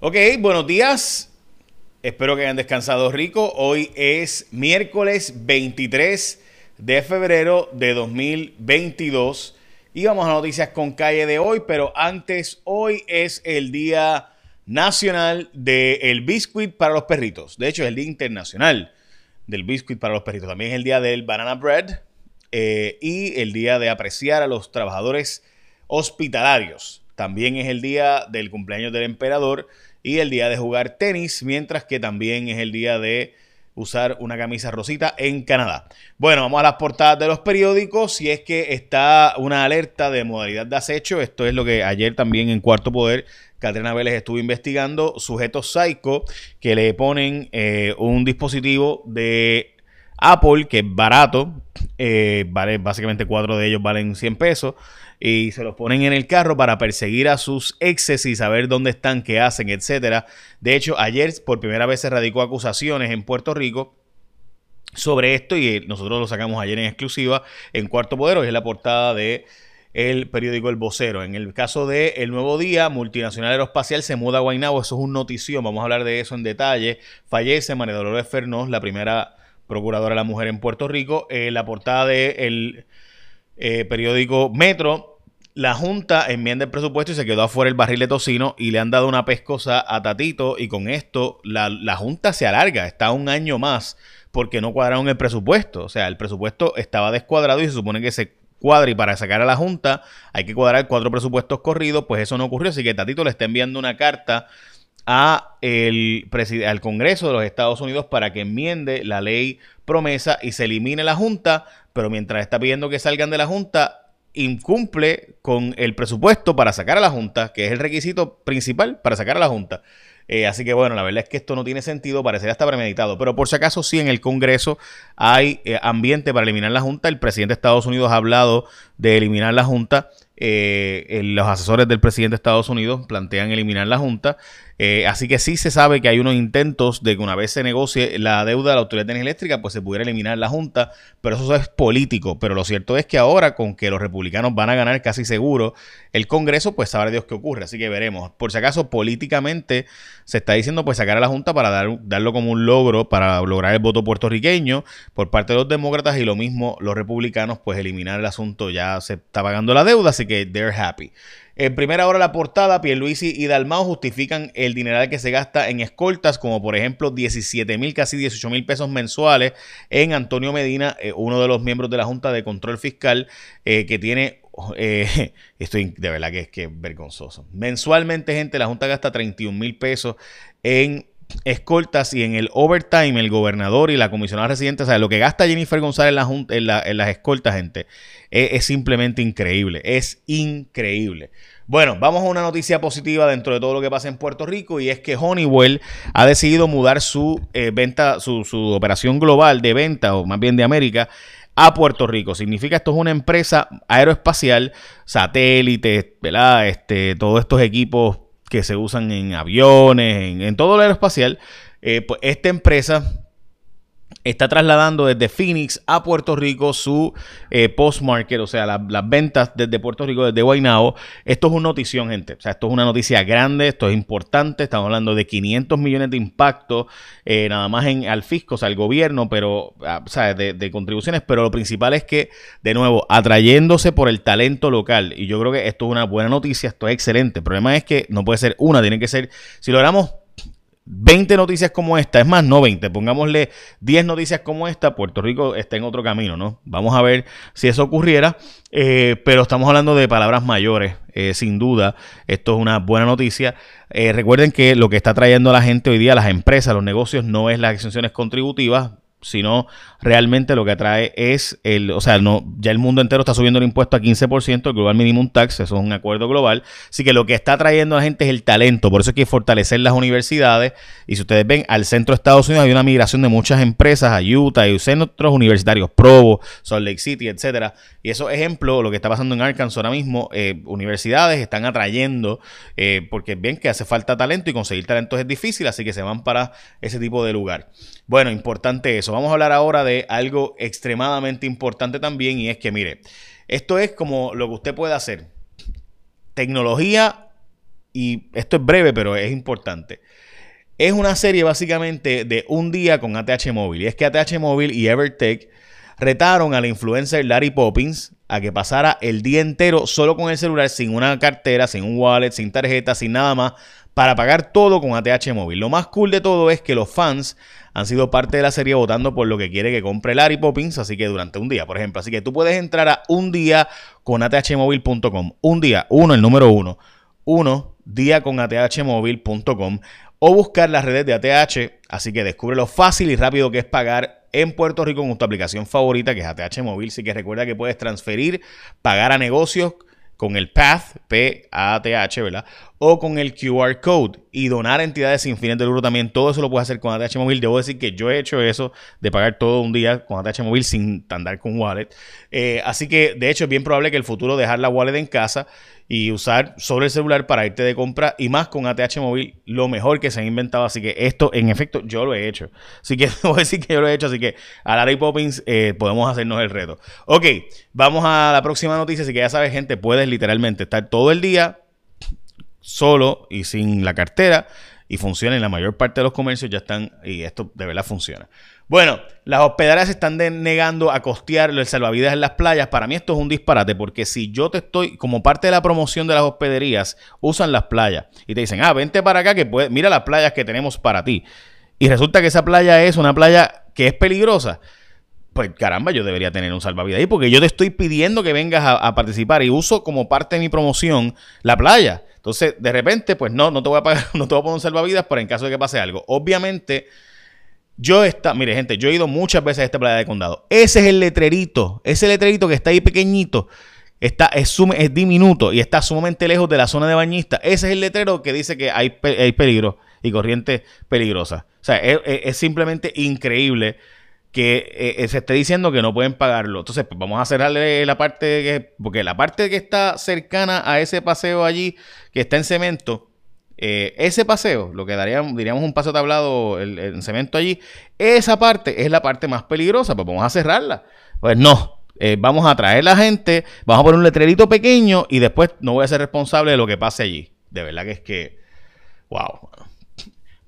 Ok, buenos días. Espero que hayan descansado rico. Hoy es miércoles 23 de febrero de 2022 y vamos a noticias con calle de hoy, pero antes, hoy es el Día Nacional del Biscuit para los Perritos. De hecho, es el Día Internacional del Biscuit para los Perritos. También es el Día del Banana Bread eh, y el Día de apreciar a los trabajadores hospitalarios. También es el día del cumpleaños del emperador y el día de jugar tenis, mientras que también es el día de usar una camisa rosita en Canadá. Bueno, vamos a las portadas de los periódicos. Si es que está una alerta de modalidad de acecho, esto es lo que ayer también en Cuarto Poder Catrina Vélez estuvo investigando sujetos psycho que le ponen eh, un dispositivo de Apple que es barato, eh, vale, básicamente cuatro de ellos valen 100 pesos y se los ponen en el carro para perseguir a sus exes y saber dónde están, qué hacen, etcétera. De hecho, ayer por primera vez se radicó acusaciones en Puerto Rico sobre esto y nosotros lo sacamos ayer en exclusiva en Cuarto Poder, hoy es la portada de el periódico El Vocero. En el caso de El Nuevo Día, Multinacional Aeroespacial se muda a Guaynabo, eso es un notición, vamos a hablar de eso en detalle. Fallece María Dolores Fernós, la primera procuradora de la mujer en Puerto Rico. En la portada del el eh, periódico Metro, la Junta enmienda el presupuesto y se quedó afuera el barril de tocino y le han dado una pescosa a Tatito y con esto la, la Junta se alarga, está un año más porque no cuadraron el presupuesto. O sea, el presupuesto estaba descuadrado y se supone que se cuadra y para sacar a la Junta hay que cuadrar cuatro presupuestos corridos, pues eso no ocurrió, así que Tatito le está enviando una carta a el al Congreso de los Estados Unidos para que enmiende la ley promesa y se elimine la Junta, pero mientras está pidiendo que salgan de la Junta, incumple con el presupuesto para sacar a la Junta, que es el requisito principal para sacar a la Junta. Eh, así que bueno, la verdad es que esto no tiene sentido, parecería estar premeditado. Pero por si acaso sí en el Congreso hay eh, ambiente para eliminar la Junta. El presidente de Estados Unidos ha hablado de eliminar la Junta. Eh, los asesores del presidente de Estados Unidos plantean eliminar la Junta. Eh, así que sí se sabe que hay unos intentos de que una vez se negocie la deuda de la Autoridad de Energía Eléctrica, pues se pudiera eliminar la Junta, pero eso es político. Pero lo cierto es que ahora, con que los republicanos van a ganar casi seguro el Congreso, pues sabrá Dios qué ocurre. Así que veremos. Por si acaso, políticamente se está diciendo pues sacar a la Junta para dar, darlo como un logro, para lograr el voto puertorriqueño por parte de los demócratas y lo mismo los republicanos, pues eliminar el asunto. Ya se está pagando la deuda, así que they're happy. En primera hora la portada, Pierluisi y Dalmao justifican el dineral que se gasta en escoltas, como por ejemplo 17 mil, casi 18 mil pesos mensuales en Antonio Medina, eh, uno de los miembros de la Junta de Control Fiscal, eh, que tiene eh, esto de verdad que es que vergonzoso. Mensualmente, gente, la Junta gasta 31 mil pesos en escoltas y en el overtime el gobernador y la comisionada residente, o sea, lo que gasta Jennifer González en, en, las escoltas, gente, es, simplemente increíble, es increíble. Bueno, vamos a una noticia positiva dentro de todo lo que pasa en Puerto Rico y es que Honeywell ha decidido mudar su eh, venta, su, su operación global de venta, o más bien de América, a Puerto Rico. Significa esto es una empresa aeroespacial, satélites, ¿verdad? Este, todos estos equipos que se usan en aviones, en, todo lo aeroespacial, eh, pues esta empresa está trasladando desde Phoenix a Puerto Rico su eh, post-market, o sea, las ventas desde Puerto Rico, desde Guaynabo. Esto es una notición, gente. O sea, esto es una noticia grande, esto es importante. Estamos hablando de 500 millones de impacto eh, nada más en, al fisco, o sea, al gobierno, pero, ah, de, de, contribuciones. Pero lo principal es que, de nuevo, atrayéndose por el talento local. Y yo creo que esto es una buena noticia, esto es excelente. El problema es que no puede ser una, tiene que ser, si logramos 20 noticias como esta, es más, no 20, pongámosle 10 noticias como esta, Puerto Rico está en otro camino, ¿no? Vamos a ver si eso ocurriera, eh, pero estamos hablando de palabras mayores, eh, sin duda, esto es una buena noticia. Eh, recuerden que lo que está trayendo a la gente hoy día, las empresas, los negocios, no es las exenciones contributivas, sino realmente lo que atrae es el, o sea, no, ya el mundo entero está subiendo el impuesto a 15%, el Global Minimum Tax, eso es un acuerdo global, así que lo que está trayendo a la gente es el talento, por eso hay que fortalecer las universidades, y si ustedes ven, al centro de Estados Unidos hay una migración de muchas empresas a Utah y centros universitarios, Provo, Salt Lake City, etcétera, y eso ejemplo, lo que está pasando en Arkansas ahora mismo, eh, universidades están atrayendo, eh, porque ven que hace falta talento y conseguir talento es difícil, así que se van para ese tipo de lugar. Bueno, importante eso. Vamos a hablar ahora de algo extremadamente importante también y es que, mire, esto es como lo que usted puede hacer. Tecnología y esto es breve, pero es importante. Es una serie básicamente de un día con ATH Móvil. Y es que ATH Móvil y Evertech retaron a la influencer Larry Poppins a que pasara el día entero solo con el celular, sin una cartera, sin un wallet, sin tarjeta, sin nada más, para pagar todo con ATH Móvil. Lo más cool de todo es que los fans han sido parte de la serie votando por lo que quiere que compre Larry Poppins, así que durante un día, por ejemplo. Así que tú puedes entrar a un día con athmóvil.com. Un día, uno, el número uno. Uno, día con athmóvil.com o buscar las redes de ATH. Así que descubre lo fácil y rápido que es pagar en Puerto Rico con tu aplicación favorita, que es ATH Móvil. Así que recuerda que puedes transferir, pagar a negocios con el PATH, P-A-T-H, ¿verdad? O con el QR Code y donar entidades sin fines de lucro también. Todo eso lo puedes hacer con ATH Móvil. Debo decir que yo he hecho eso de pagar todo un día con ATH Móvil sin andar con wallet. Eh, así que, de hecho, es bien probable que el futuro dejar la wallet en casa y usar sobre el celular para irte de compra y más con ATH móvil, lo mejor que se han inventado. Así que esto, en efecto, yo lo he hecho. Así que a decir que yo lo he hecho. Así que a Larry Poppins eh, podemos hacernos el reto. Ok, vamos a la próxima noticia. Así que ya sabes, gente, puedes literalmente estar todo el día solo y sin la cartera y funciona en la mayor parte de los comercios ya están y esto de verdad funciona. Bueno, las hospederas están negando a costear el salvavidas en las playas. Para mí esto es un disparate porque si yo te estoy, como parte de la promoción de las hospederías, usan las playas y te dicen, ah, vente para acá que puede, mira las playas que tenemos para ti. Y resulta que esa playa es una playa que es peligrosa. Pues caramba, yo debería tener un salvavidas ahí porque yo te estoy pidiendo que vengas a participar y uso como parte de mi promoción la playa. Entonces, de repente, pues no, no te voy a pagar, no te voy a poner un salvavidas para en caso de que pase algo. Obviamente, yo está, mire, gente, yo he ido muchas veces a esta playa de condado. Ese es el letrerito, ese letrerito que está ahí pequeñito, está, es, es diminuto y está sumamente lejos de la zona de bañista. Ese es el letrero que dice que hay, peligro y corriente peligrosa. O sea, es simplemente increíble que eh, eh, se esté diciendo que no pueden pagarlo. Entonces, pues vamos a cerrarle la parte que, porque la parte que está cercana a ese paseo allí, que está en cemento, eh, ese paseo, lo que daríamos, diríamos un paseo tablado en cemento allí, esa parte es la parte más peligrosa, pues vamos a cerrarla. Pues no, vamos a traer la gente, vamos a poner un letrerito pequeño y después no voy a ser responsable de lo que pase allí. De verdad que es que, wow.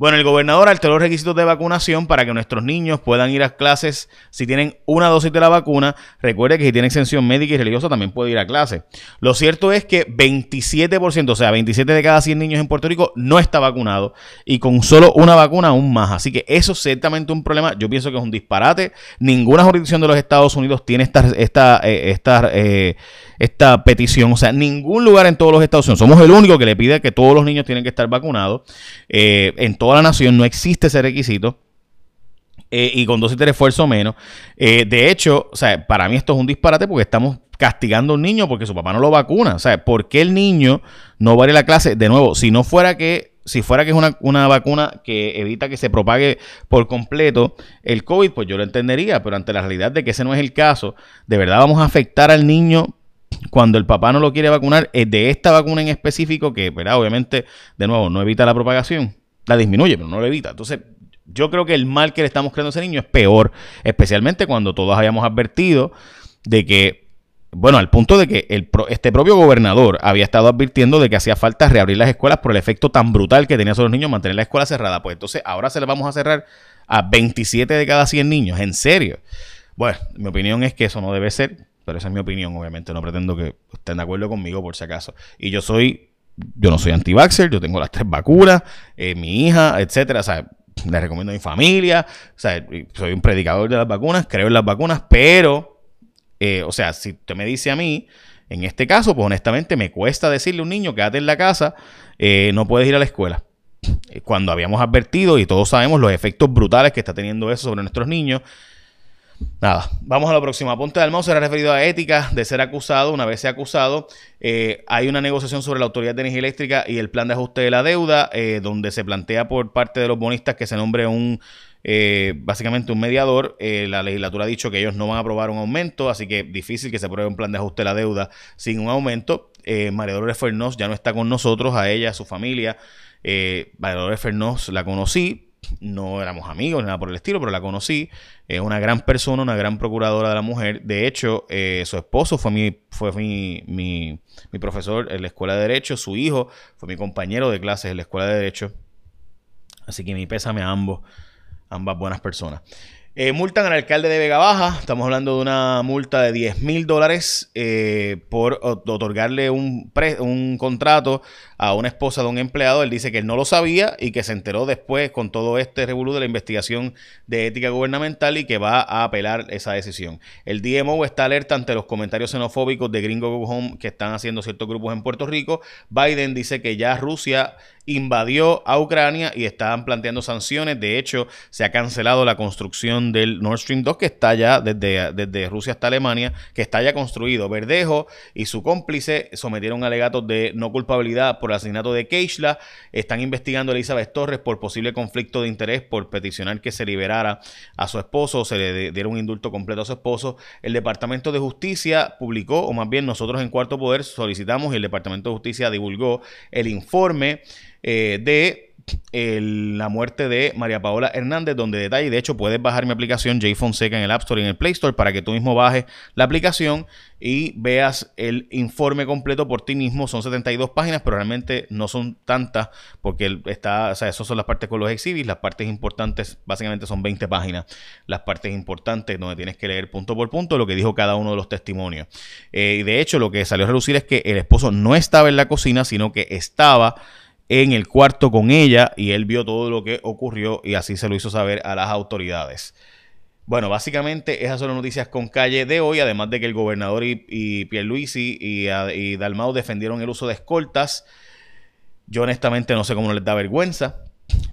Bueno, el gobernador alteró los requisitos de vacunación para que nuestros niños puedan ir a clases si tienen una dosis de la vacuna. Recuerde que si tiene exención médica y religiosa también puede ir a clase. Lo cierto es que 27%, o sea, 27 de cada 100 niños en Puerto Rico no está vacunado y con solo una vacuna aún más. Así que eso es ciertamente un problema. Yo pienso que es un disparate. Ninguna jurisdicción de los Estados Unidos tiene esta, esta, eh, eh, esta petición. O sea, ningún lugar en todos los Estados Unidos. Somos el único que le pide que todos los niños tienen que estar vacunados. Eh, en la nación no existe ese requisito. Eh, y con dos y tres esfuerzos menos. Eh, de hecho, para mí esto es un disparate porque estamos castigando a un niño porque su papá no lo vacuna. O sea, ¿por qué el niño no va a ir a la clase? De nuevo, si no fuera que si fuera que es una, una, vacuna que evita que se propague por completo el COVID, pues yo lo entendería, pero ante la realidad de que ese no es el caso, de verdad vamos a afectar al niño cuando el papá no lo quiere vacunar, es de esta vacuna en específico, que ¿verdad? obviamente, de nuevo, no evita la propagación, la disminuye, pero no la evita. Entonces, yo creo que el mal que le estamos creando a ese niño es peor, especialmente cuando todos habíamos advertido de que, bueno, al punto de que el, este propio gobernador había estado advirtiendo de que hacía falta reabrir las escuelas por el efecto tan brutal que tenía sobre los niños mantener la escuela cerrada. Pues entonces ahora se le vamos a cerrar a 27 de cada 100 niños, en serio. Bueno, mi opinión es que eso no debe ser pero esa es mi opinión, obviamente. No pretendo que estén de acuerdo conmigo por si acaso. Y yo soy, yo no soy anti-vaxxer, yo tengo las tres vacunas, eh, mi hija, etcétera. O sea, le recomiendo a mi familia. O sea, soy un predicador de las vacunas, creo en las vacunas, pero, eh, o sea, si usted me dice a mí, en este caso, pues honestamente me cuesta decirle a un niño, quédate en la casa, eh, no puedes ir a la escuela. Cuando habíamos advertido y todos sabemos los efectos brutales que está teniendo eso sobre nuestros niños, Nada, vamos a lo próximo. Apunte del mouse será referido a ética de ser acusado. Una vez sea acusado, eh, hay una negociación sobre la Autoridad de Energía Eléctrica y el plan de ajuste de la deuda, eh, donde se plantea por parte de los bonistas que se nombre un, eh, básicamente un mediador. la legislatura ha dicho que ellos no van a aprobar un aumento, así que difícil que se apruebe un plan de ajuste de la deuda sin un aumento. María Dolores Fernos ya no está con nosotros, a ella, a su familia. María Dolores Fernos la conocí, no éramos amigos nada por el estilo, pero la conocí. Es una gran persona, una gran procuradora de la mujer. De hecho, eh, su esposo fue, mi, fue mi, mi, mi, profesor en la escuela de Derecho. Su hijo fue mi compañero de clases en la escuela de Derecho. Así que mi pésame a ambos, ambas buenas personas. Eh, multan al alcalde de Vega Baja. Estamos hablando de una multa de 10 mil dólares eh, por otorgarle un, un contrato a una esposa de un empleado. Él dice que él no lo sabía y que se enteró después con todo este revolú de la investigación de ética gubernamental y que va a apelar esa decisión. El DMO está alerta ante los comentarios xenofóbicos de Gringo Go Home que están haciendo ciertos grupos en Puerto Rico. Biden dice que ya Rusia invadió a Ucrania y estaban planteando sanciones. De hecho, se ha cancelado la construcción del Nord Stream 2 que está ya desde, desde Rusia hasta Alemania, que está ya construido. Verdejo y su cómplice sometieron alegatos de no culpabilidad por el asesinato de Keishla. Están investigando a Elizabeth Torres por posible conflicto de interés por peticionar que se liberara a su esposo, se le diera un indulto completo a su esposo. El Departamento de Justicia publicó, o más bien nosotros en Cuarto Poder solicitamos y el Departamento de Justicia divulgó el informe eh, de la muerte de María Paola Hernández, donde detalle, de hecho puedes bajar mi aplicación J Fonseca en el App Store y en el Play Store para que tú mismo bajes la aplicación y veas el informe completo por ti mismo. Son 72 páginas, pero realmente no son tantas porque está, o sea, esas son las partes con los exhibits, las partes importantes básicamente son 20 páginas, las partes importantes donde tienes que leer punto por punto lo que dijo cada uno de los testimonios. Eh, y de hecho lo que salió a relucir es que el esposo no estaba en la cocina, sino que estaba en el cuarto con ella y él vio todo lo que ocurrió y así se lo hizo saber a las autoridades. Bueno, básicamente esas son las noticias con calle de hoy, además de que el gobernador y, y Pierluisi y, y Dalmau defendieron el uso de escoltas. Yo honestamente no sé cómo les da vergüenza,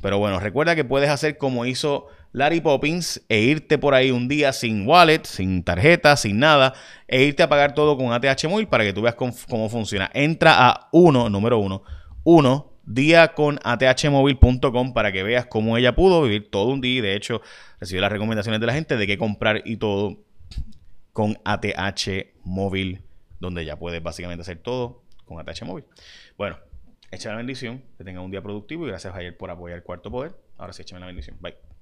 pero bueno, recuerda que puedes hacer como hizo Larry Poppins e irte por ahí un día sin wallet, sin tarjeta, sin nada, e irte a pagar todo con ATH Móvil para que tú veas cómo, cómo funciona. Entra a uno, número uno, uno día con athmóvil.com para que veas cómo ella pudo vivir todo un día y de hecho recibió las recomendaciones de la gente de qué comprar y todo con ATH Móvil, donde ya puedes básicamente hacer todo con ATH Móvil. Bueno, echa la bendición, que tenga un día productivo y gracias ayer por apoyar el Cuarto Poder. Ahora sí, échame la bendición. Bye.